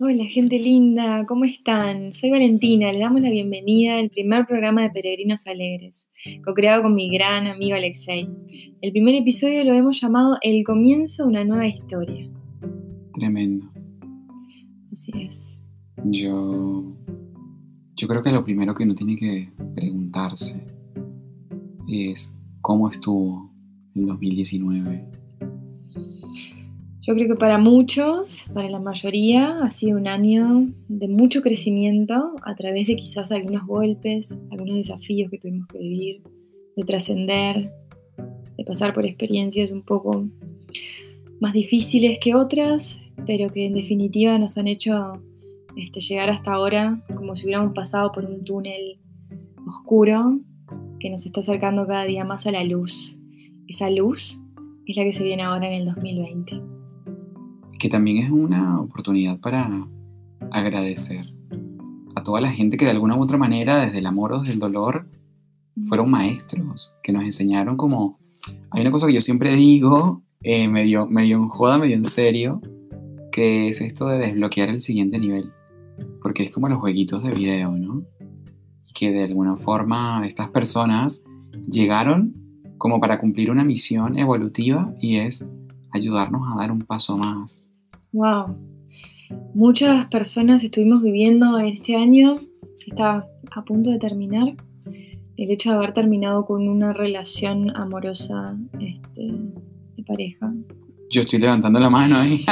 Hola, gente linda, ¿cómo están? Soy Valentina, les damos la bienvenida al primer programa de Peregrinos Alegres, co-creado con mi gran amigo Alexei. El primer episodio lo hemos llamado El comienzo de una nueva historia. Tremendo. Así es. Yo, yo creo que lo primero que uno tiene que preguntarse es cómo estuvo el 2019. Yo creo que para muchos, para la mayoría, ha sido un año de mucho crecimiento a través de quizás algunos golpes, algunos desafíos que tuvimos que vivir, de trascender, de pasar por experiencias un poco más difíciles que otras, pero que en definitiva nos han hecho este, llegar hasta ahora como si hubiéramos pasado por un túnel oscuro que nos está acercando cada día más a la luz. Esa luz es la que se viene ahora en el 2020 que también es una oportunidad para agradecer a toda la gente que de alguna u otra manera, desde el amor o desde el dolor, fueron maestros, que nos enseñaron como... Hay una cosa que yo siempre digo, eh, medio, medio en joda, medio en serio, que es esto de desbloquear el siguiente nivel. Porque es como los jueguitos de video, ¿no? Y que de alguna forma estas personas llegaron como para cumplir una misión evolutiva y es ayudarnos a dar un paso más. Wow. Muchas personas estuvimos viviendo este año, está a punto de terminar, el hecho de haber terminado con una relación amorosa este, de pareja. Yo estoy levantando la mano ahí.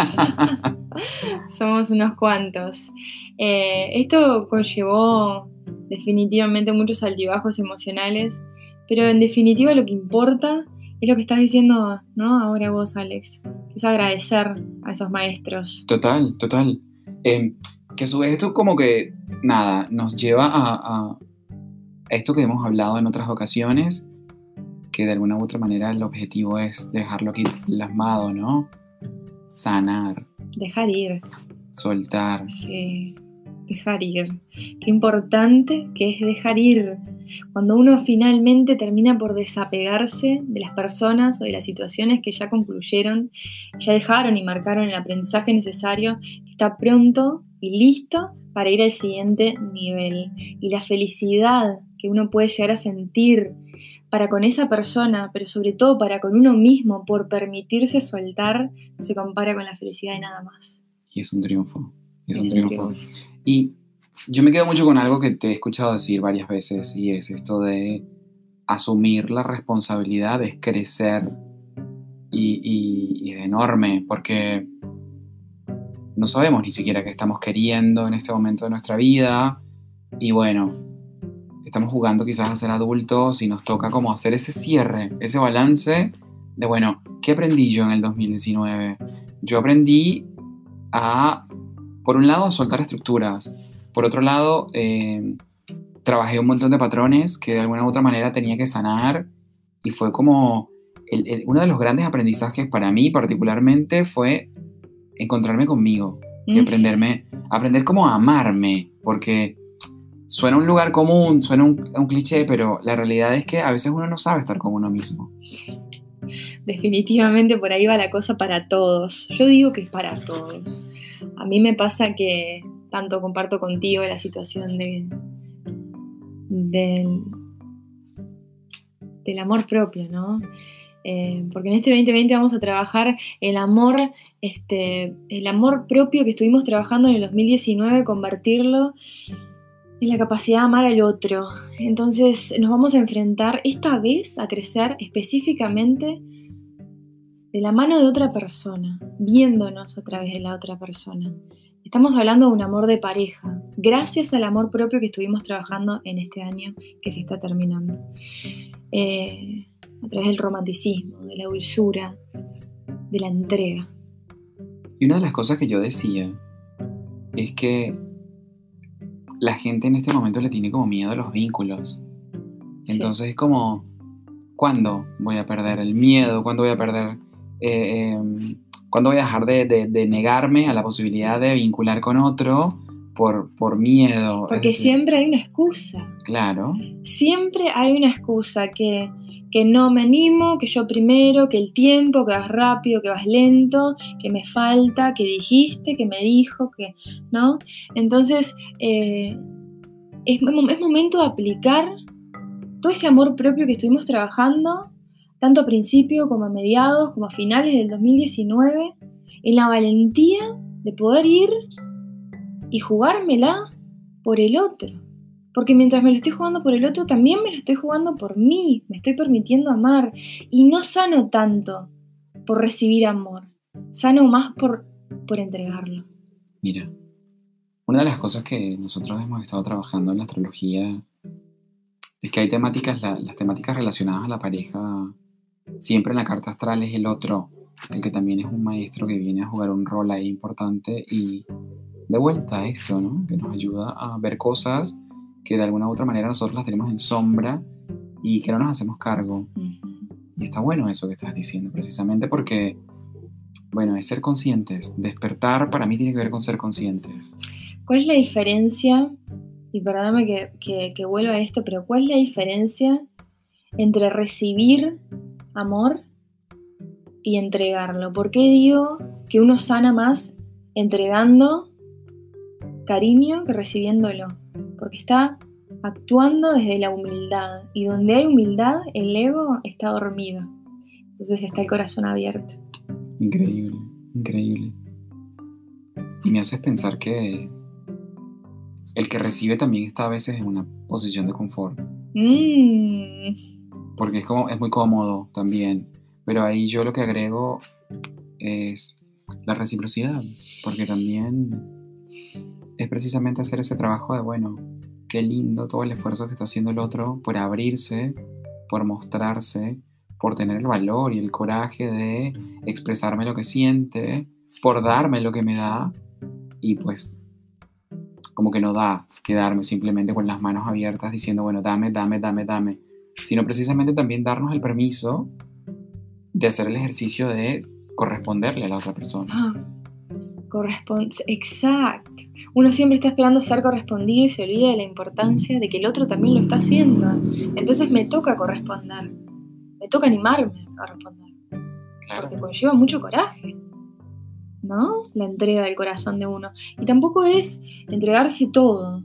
Somos unos cuantos. Eh, esto conllevó definitivamente muchos altibajos emocionales, pero en definitiva lo que importa es lo que estás diciendo, ¿no? Ahora vos, Alex. Es agradecer a esos maestros. Total, total. Em, que a su vez esto como que, nada, nos lleva a, esto que hemos hablado en otras ocasiones, que de alguna u otra manera el objetivo es dejarlo aquí plasmado, ¿no? Sanar. Dejar ir. Soltar. Sí, dejar ir. Qué importante que es dejar ir cuando uno finalmente termina por desapegarse de las personas o de las situaciones que ya concluyeron, ya dejaron y marcaron el aprendizaje necesario, está pronto y listo para ir al siguiente nivel. Y la felicidad que uno puede llegar a sentir para con esa persona, pero sobre todo para con uno mismo, por permitirse soltar, no se compara con la felicidad de nada más. Y es un triunfo, es, un, triunfo. Y yo me quedo mucho con algo que te he escuchado decir varias veces y es esto de asumir la responsabilidad es crecer y, es enorme porque no sabemos ni siquiera qué estamos queriendo en este momento de nuestra vida y bueno, estamos jugando quizás a ser adultos y nos toca como hacer ese cierre, ese balance de bueno, ¿qué aprendí yo en el 2019? Yo aprendí a, por un lado, soltar estructuras, por otro lado, eh, trabajé un montón de patrones que de alguna u otra manera tenía que sanar y fue como uno de los grandes aprendizajes para mí particularmente fue encontrarme conmigo y aprenderme, aprender cómo amarme, porque suena un lugar común, suena un, un cliché, pero la realidad es que a veces uno no sabe estar con uno mismo. Definitivamente por ahí va la cosa para todos. Yo digo que es para todos. A mí me pasa que tanto comparto contigo la situación de, del, amor propio, ¿no? Eh, porque en este 2020 vamos a trabajar el amor, este, el amor propio que estuvimos trabajando en el 2019, convertirlo en la capacidad de amar al otro. Entonces nos vamos a enfrentar esta vez a crecer específicamente de la mano de otra persona, viéndonos a través de la otra persona. Estamos hablando de un amor de pareja, gracias al amor propio que estuvimos trabajando en este año que se está terminando. Eh, a través del romanticismo, de la dulzura, de la entrega. Y una de las cosas que yo decía es que la gente en este momento le tiene como miedo a los vínculos. Entonces es como, ¿cuándo voy a perder el miedo? ¿Cuándo voy a perder eh, em, ¿Cuándo voy a dejar de, negarme a la posibilidad de vincular con otro? por, por miedo. Porque siempre hay una excusa. Claro. Siempre hay una excusa que, que no me animo, que yo primero, que el tiempo, que vas rápido, que vas lento, que me falta, que dijiste, que me dijo, que. ¿No? Entonces, eh, es, es momento de aplicar todo ese amor propio que estuvimos trabajando, tanto a principio como a mediados, como a finales del 2019, en la valentía de poder ir y jugármela por el otro. Porque mientras me lo estoy jugando por el otro, también me lo estoy jugando por mí, me estoy permitiendo amar. Y no sano tanto por recibir amor, sano más por, por entregarlo. Mira, una de las cosas que nosotros hemos estado trabajando en la astrología es que hay temáticas, las temáticas relacionadas a la pareja, siempre en la carta astral es el otro, el que también es un maestro que viene a jugar un rol ahí importante y de vuelta a esto, ¿no? Que nos ayuda a ver cosas que de alguna u otra manera nosotros las tenemos en sombra y que no nos hacemos cargo. Y está bueno eso que estás diciendo, precisamente porque, bueno, es ser conscientes. Despertar para mí tiene que ver con ser conscientes. ¿Cuál es la diferencia? Y perdóname que, que, que vuelva a esto, pero ¿cuál es la diferencia entre recibir amor y entregarlo? ¿Por qué digo que uno sana más entregando cariño que recibiéndolo, porque está actuando desde la humildad y donde hay humildad el ego está dormido, entonces está el corazón abierto. Increíble, increíble. Y me haces pensar que el que recibe también está a veces en una posición de confort. Mm. Porque es, como, es muy cómodo también. Pero ahí yo lo que agrego es la reciprocidad. Porque también es precisamente hacer ese trabajo de, bueno, qué lindo todo el esfuerzo que está haciendo el otro por abrirse, por mostrarse, por tener el valor y el coraje de expresarme lo que siente, por darme lo que me da y pues como que no da quedarme simplemente con las manos abiertas diciendo, bueno, dame, dame, dame, dame, sino precisamente también darnos el permiso de hacer el ejercicio de corresponderle a la otra persona. Ah. Corresponde, exacto. Uno siempre está esperando ser correspondido y se olvida de la importancia de que el otro también lo está haciendo. Entonces me toca corresponder. Me toca animarme a responder. Porque conlleva mucho coraje. ¿No? La entrega del corazón de uno. Y tampoco es entregarse todo.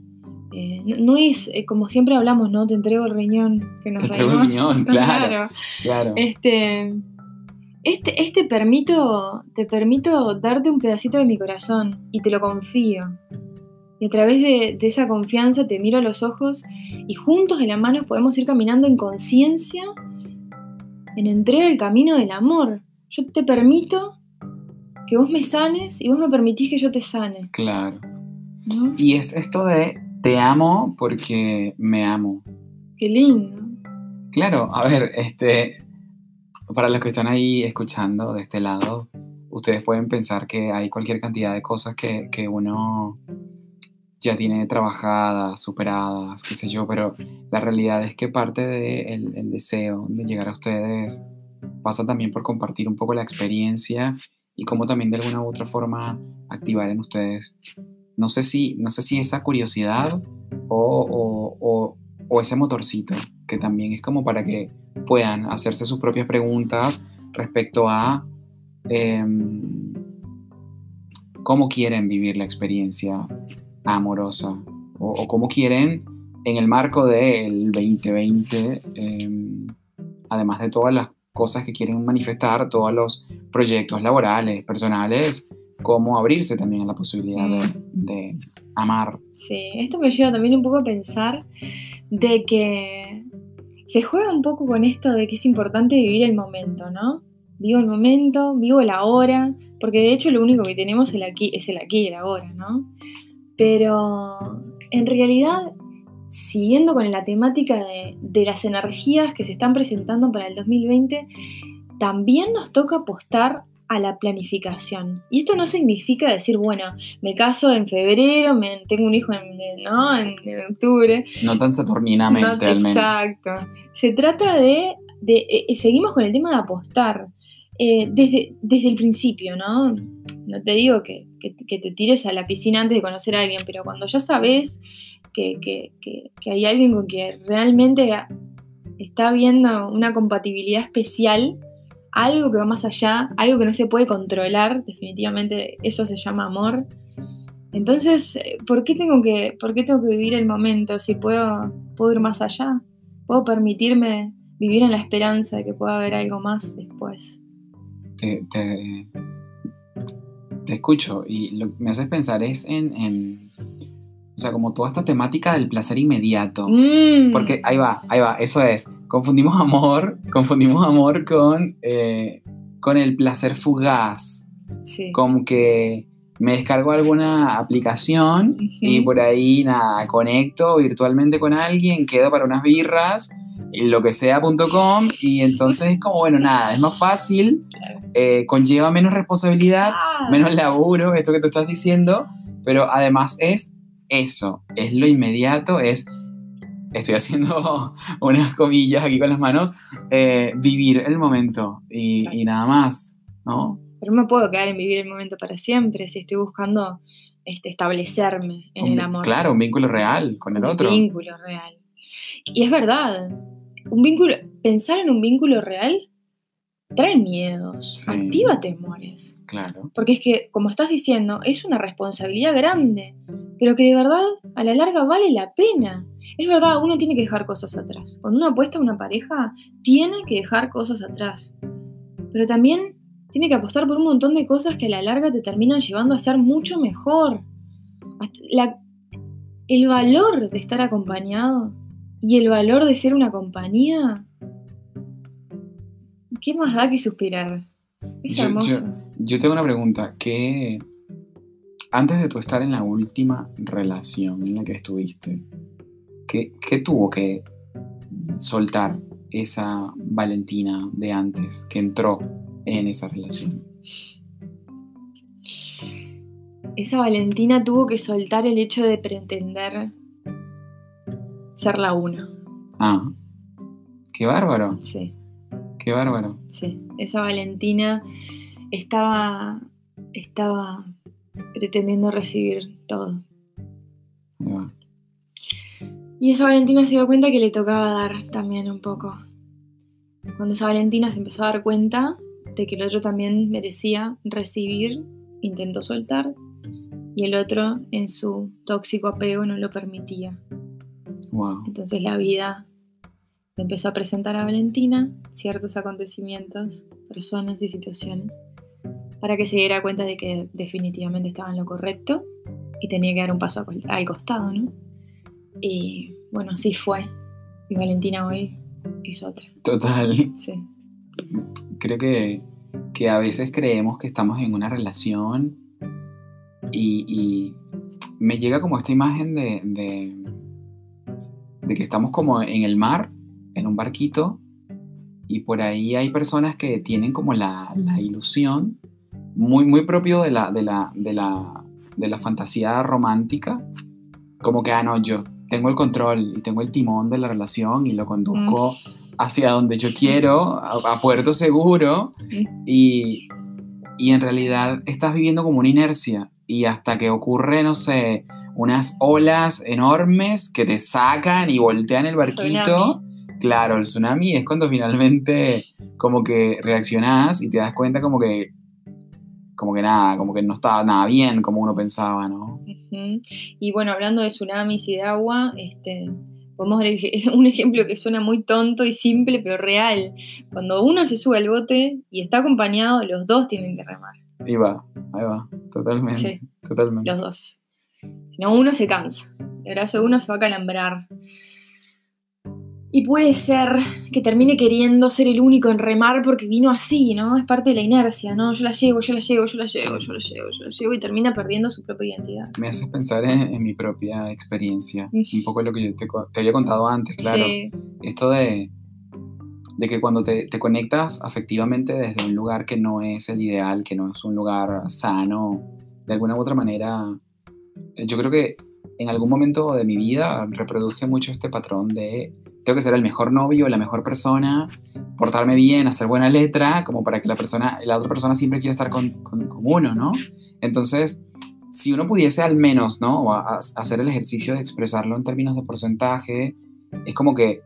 Eh, no, es eh, como siempre hablamos, ¿no? Te entrego el riñón que nos Te entrego el riñón, claro. claro. Este, este, este permito, te permito darte un pedacito de mi corazón y te lo confío. Y a través de, esa confianza te miro a los ojos y juntos de la mano podemos ir caminando en conciencia, en entrega el camino del amor. Yo te permito que vos me sanes y vos me permitís que yo te sane. Claro. Y es esto de te amo porque me amo. Qué lindo. Claro, a ver, este, para los que están ahí escuchando de este lado, ustedes pueden pensar que hay cualquier cantidad de cosas que, uno ya tiene trabajadas, superadas, qué sé yo, pero la realidad es que parte del de el deseo de llegar a ustedes pasa también por compartir un poco la experiencia y cómo también de alguna u otra forma activar en ustedes, no sé si, no sé si esa curiosidad o, o ese motorcito, que también es como para que puedan hacerse sus propias preguntas respecto a em, cómo quieren vivir la experiencia amorosa o, cómo quieren en el marco del 2020, em, además de todas las cosas que quieren manifestar, todos los proyectos laborales, personales, cómo abrirse también a la posibilidad de, de amar. Sí, esto me lleva también un poco a pensar de que se juega un poco con esto de que es importante vivir el momento, ¿no? Vivo el momento, vivo la hora, porque de hecho lo único que tenemos es el aquí, es el aquí y el ahora, ¿no? Pero en realidad, siguiendo con la temática de, de las energías que se están presentando para el 2020, también nos toca apostar a la planificación. Y esto no significa decir, bueno, me caso en febrero, me, tengo un hijo en, ¿no? en, octubre. No tan saturninamente, Exacto. Se trata de, de eh, eh, seguimos con el tema de apostar. eh, desde, desde el principio, ¿no? No te digo que, te tires a la piscina antes de conocer a alguien, pero cuando ya sabes que, que hay alguien con que realmente está habiendo una compatibilidad especial, algo que va más allá, algo que no se puede controlar, definitivamente eso se llama amor. Entonces, eh, ¿por qué tengo que, por qué tengo que vivir el momento si puedo, puedo ir más allá? Puedo permitirme vivir en la esperanza de que pueda haber algo más después. Te, te, escucho y lo que me haces pensar es en, o sea, como toda esta temática del placer inmediato. Mm. Porque ahí va, ahí va, eso es, confundimos amor, confundimos amor con, eh, con el placer fugaz. Sí. Como que me descargo alguna aplicación y por ahí nada, conecto virtualmente con alguien, quedo para unas birras, lo que sea.com y entonces es como, bueno, nada, es más fácil, eh, conlleva menos responsabilidad, ah. menos laburo, esto que tú estás diciendo, pero además es eso, es lo inmediato, es estoy haciendo unas comillas aquí con las manos, eh, vivir el momento y, nada más, ¿no? Pero no me puedo quedar en vivir el momento para siempre si estoy buscando este, establecerme en el amor. Claro, un vínculo real con el otro. Un vínculo real. Y es verdad, un vínculo, pensar en un vínculo real trae miedos, activa temores. Claro. Porque es que, como estás diciendo, es una responsabilidad grande, pero que de verdad a la larga vale la pena. Es verdad, uno tiene que dejar cosas atrás. Cuando uno apuesta a una pareja, tiene que dejar cosas atrás. Pero también tiene que apostar por un montón de cosas que a la larga te terminan llevando a ser mucho mejor. el valor de estar acompañado y el valor de ser una compañía ¿qué más da que suspirar? Es yo, hermoso. Yo, tengo una pregunta, ¿qué, antes de tú estar en la última relación en la que estuviste, ¿qué, tuvo que soltar esa Valentina de antes que entró en esa relación? Esa Valentina tuvo que soltar el hecho de pretender ser la una. Ah, qué bárbaro. Sí. Qué bárbaro. Sí, esa Valentina estaba, estaba pretendiendo recibir todo. Y esa Valentina se dio cuenta que le tocaba dar también un poco. Cuando esa Valentina se empezó a dar cuenta de que el otro también merecía recibir, intentó soltar y el otro en su tóxico apego no lo permitía. Wow. Entonces la vida empezó a presentar a Valentina ciertos acontecimientos, personas y situaciones, para que se diera cuenta de que definitivamente estaba en lo correcto y tenía que dar un paso al costado, ¿no? Y bueno, así fue. Y Valentina hoy es otra. Total. Sí. Creo que, a veces creemos que estamos en una relación y, me llega como esta imagen de, de, de que estamos como en el mar en un barquito y por ahí hay personas que tienen como la, ilusión, muy, muy propio de la, de, la, de, la, de la fantasía romántica, como que, ah, no, yo tengo el control y tengo el timón de la relación y lo conduzco mm. hacia donde yo quiero, a, puerto seguro, y, y en realidad estás viviendo como una inercia y hasta que ocurre, no sé, unas olas enormes que te sacan y voltean el barquito. Claro, el tsunami es cuando finalmente como que reaccionás y te das cuenta como que como que nada, como que no estaba nada bien como uno pensaba, ¿no? Y bueno, hablando de tsunamis y de agua, este, podemos ver un ejemplo que suena muy tonto y simple, pero real. Cuando uno se sube al bote y está acompañado, los dos tienen que remar. Ahí va, ahí va, totalmente, totalmente. Los dos. Si no, uno se cansa. El brazo de uno se va a calambrar. Y puede ser que termine queriendo ser el único en remar porque vino así, ¿no? Es parte de la inercia, ¿no? Yo la llevo, yo la llevo, yo la llevo, yo la llevo, yo la llevo y termina perdiendo su propia identidad. Me haces pensar en, mi propia experiencia, un poco lo que te, te había contado antes, claro. Esto de, de que cuando te, te, conectas afectivamente desde un lugar que no es el ideal, que no es un lugar sano, de alguna u otra manera, yo creo que en algún momento de mi vida reproduje mucho este patrón de tengo que ser el mejor novio, la mejor persona, portarme bien, hacer buena letra, como para que la persona, la otra persona siempre quiera estar con, con, uno, ¿no? Entonces, si uno pudiese al menos, ¿no? hacer el ejercicio de expresarlo en términos de porcentaje, es como que,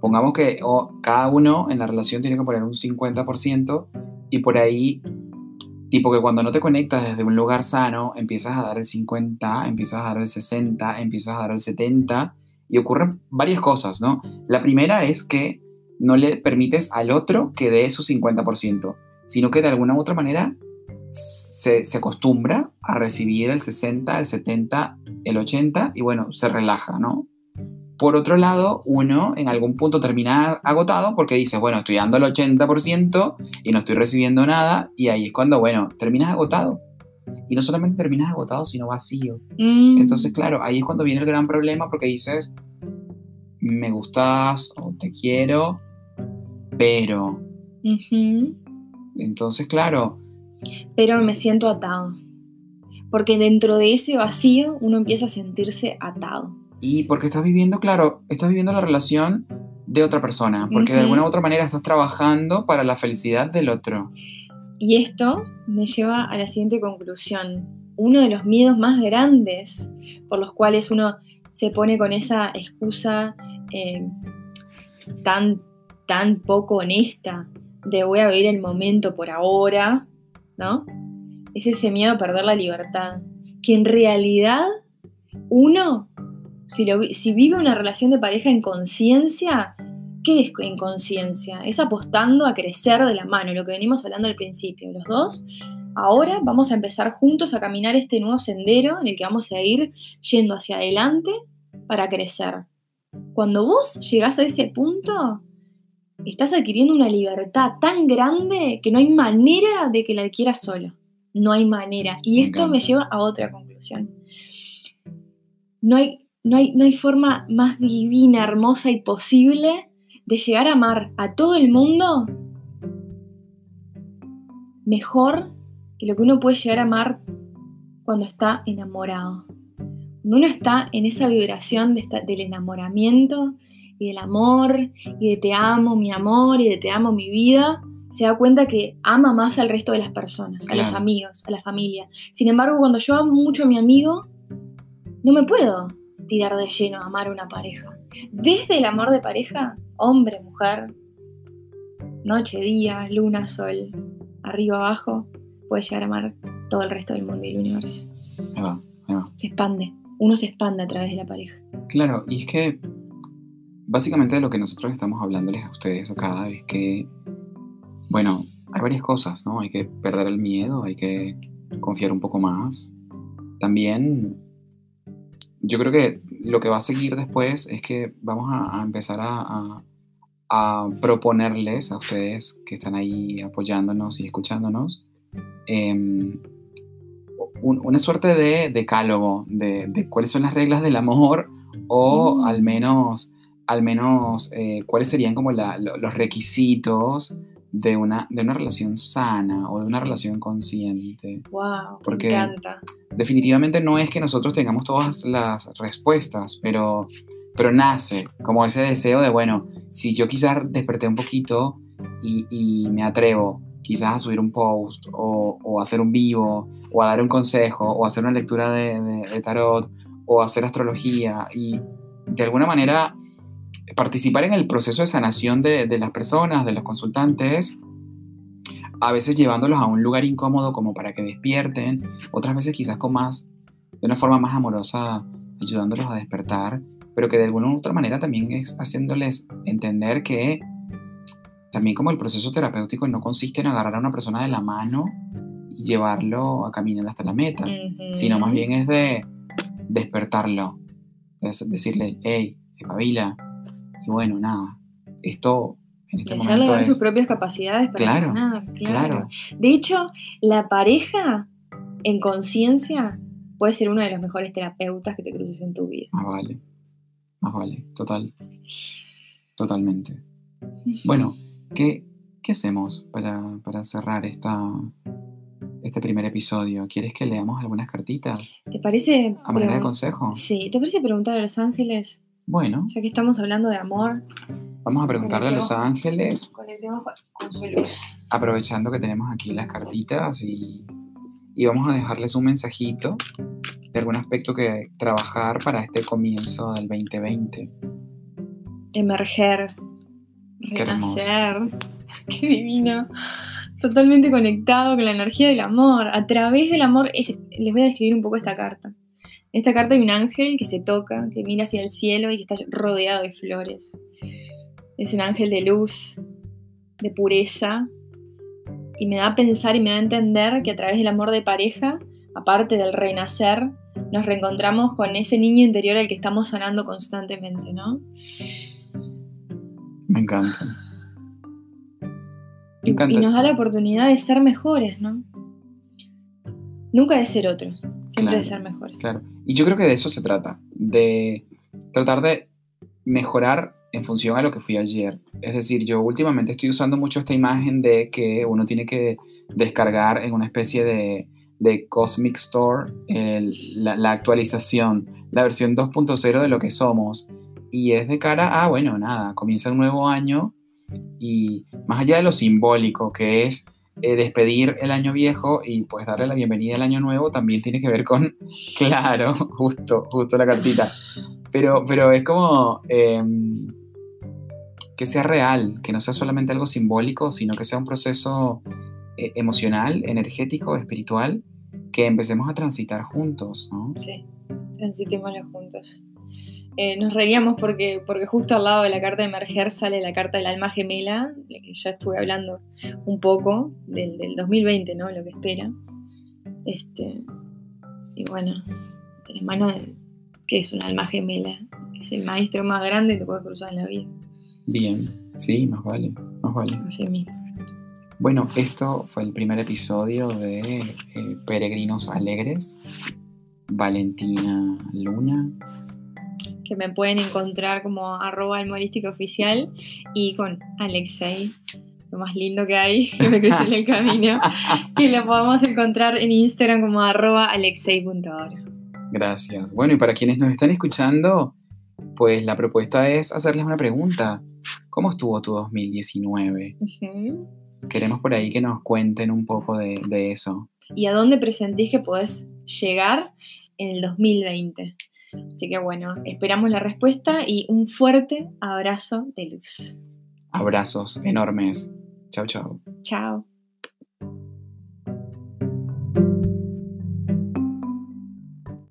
pongamos que cada uno en la relación tiene que poner un 50% y por ahí, tipo que cuando no te conectas desde un lugar sano, empiezas a dar el 50, empiezas a dar el 60, empiezas a dar el 70 y ocurren varias cosas, ¿no? La primera es que no le permites al otro que dé su 50%, sino que de alguna u otra manera se, se, acostumbra a recibir el 60, el 70, el 80 y bueno, se relaja, ¿no? Por otro lado, uno en algún punto termina agotado porque dice, bueno, estoy dando el 80% y no estoy recibiendo nada y ahí es cuando, bueno, terminas agotado. Y no solamente terminas agotado, sino vacío. Mm. Entonces, claro, ahí es cuando viene el gran problema porque dices, me gustas o te quiero, pero... Entonces, claro. Pero me siento atado. Porque dentro de ese vacío uno empieza a sentirse atado. Y porque estás viviendo, claro, estás viviendo la relación de otra persona, porque de alguna u otra manera estás trabajando para la felicidad del otro. Y esto me lleva a la siguiente conclusión. Uno de los miedos más grandes por los cuales uno se pone con esa excusa eh, tan, tan poco honesta de voy a vivir el momento por ahora, ¿no? Es ese miedo a perder la libertad. Que en realidad uno, si, si vive una relación de pareja en conciencia, ¿Qué es inconsciencia? Es apostando a crecer de la mano, lo que venimos hablando al principio. Los dos, ahora vamos a empezar juntos a caminar este nuevo sendero en el que vamos a ir yendo hacia adelante para crecer. Cuando vos llegás a ese punto, estás adquiriendo una libertad tan grande que no hay manera de que la adquieras solo. No hay manera. Y esto me lleva a otra conclusión. No hay, no hay, no hay forma más divina, hermosa y posible de llegar a amar a todo el mundo mejor que lo que uno puede llegar a amar cuando está enamorado. Cuando uno está en esa vibración del enamoramiento y del amor y de te amo mi amor y de te amo mi vida, se da cuenta que ama más al resto de las personas, a los amigos, a la familia. Sin embargo, cuando yo amo mucho a mi amigo, no me puedo tirar de lleno a amar a una pareja. Desde el amor de pareja hombre, mujer, noche, día, luna, sol, arriba, abajo, puede llegar a amar todo el resto del mundo y el universo. Ahí va, ahí va. Se expande, uno se expande a través de la pareja. Claro, y es que básicamente de lo que nosotros estamos hablándoles a ustedes acá es que, bueno, hay varias cosas, ¿no? Hay que perder el miedo, hay que confiar un poco más. También yo creo que lo que va a seguir después es que vamos a, empezar a, proponerles a ustedes que están ahí apoyándonos y escuchándonos em, una suerte de decálogo de, cuáles son las reglas del amor o mm. al menos, al menos eh, cuáles serían como los requisitos de una, de una relación sana o de una relación consciente. Wow, Porque me encanta. Definitivamente no es que nosotros tengamos todas las respuestas, pero, pero nace como ese deseo de, bueno, si yo quizás desperté un poquito y, me atrevo quizás a subir un post o, o, hacer un vivo o a dar un consejo o hacer una lectura de, de tarot o hacer astrología y de alguna manera participar en el proceso de sanación de, las personas, de los consultantes, a veces llevándolos a un lugar incómodo como para que despierten, otras veces quizás con más, de una forma más amorosa, ayudándolos a despertar, pero que de alguna u otra manera también es haciéndoles entender que también como el proceso terapéutico no consiste en agarrar a una persona de la mano y llevarlo a caminar hasta la meta, sino más bien es de despertarlo, de decirle, hey, espabila, bueno, nada, esto en este momento ver sus propias capacidades para claro, claro, claro. De hecho, la pareja en conciencia puede ser uno de los mejores terapeutas que te cruces en tu vida. Más vale, más vale, total, totalmente. Bueno, ¿qué, qué hacemos para, para cerrar esta, este primer episodio? ¿Quieres que leamos algunas cartitas? ¿Te parece? ¿A manera de consejo? Sí, ¿te parece preguntar a los ángeles Bueno, Ya que estamos hablando de amor, vamos a preguntarle a los ángeles, conectemos con- su luz. aprovechando que tenemos aquí las cartitas y, y vamos a dejarles un mensajito de algún aspecto que trabajar para este comienzo del 2020. Emerger, Qué hermoso. renacer. Qué divino. Totalmente conectado con la energía del amor. A través del amor, es- les voy a describir un poco esta carta. En esta carta hay un ángel que se toca, que mira hacia el cielo y que está rodeado de flores. Es un ángel de luz, de pureza, y me da a pensar y me da a entender que a través del amor de pareja, aparte del renacer, nos reencontramos con ese niño interior al que estamos sanando constantemente, ¿no? Me encanta. Me Y, encanta. y nos da la oportunidad de ser mejores, ¿no? Nunca de ser otros, siempre Claro, de ser mejores. Claro. Y yo creo que de eso se trata, de tratar de mejorar en función a lo que fui ayer. Es decir, yo últimamente estoy usando mucho esta imagen de que uno tiene que descargar en una especie de, de Cosmic Store la, la actualización, la versión 2.0 de lo que somos. Y es de cara a, bueno, nada, comienza un nuevo año y más allá de lo simbólico que es eh, despedir el año viejo y pues darle la bienvenida al año nuevo, también tiene que ver con, claro, justo, justo la cartita. Pero, pero es como em, que sea real, que no sea solamente algo simbólico, sino que sea un proceso eh, emocional, energético, espiritual, que empecemos a transitar juntos, ¿no? Sí, transitémoslo juntos. Eh, nos reíamos porque, porque justo al lado de la carta de emerger sale la carta del alma gemela, de la que ya estuve hablando un poco, del, del 2020, ¿no? Lo que espera. Este, y bueno, de la mano de que es un alma gemela, es el maestro más grande que te puedes cruzar en la vida. Bien, sí, más vale, más vale. Así mismo. Bueno, esto fue el primer episodio de eh, Peregrinos Alegres. Valentina Luna. Que me pueden encontrar como arroba almorística oficial y con Alexei, lo más lindo que hay, que me crucé en el camino, y lo podemos encontrar en Instagram como arroba alexei.oro. Gracias. Bueno, y para quienes nos están escuchando, pues la propuesta es hacerles una pregunta. ¿Cómo estuvo tu 2019? Ujú. Queremos por ahí que nos cuenten un poco de, de eso. ¿Y a dónde presentís que podés llegar en el 2020? Así que bueno, esperamos la respuesta y un fuerte abrazo de luz. Abrazos enormes. Chao, chao. Chao.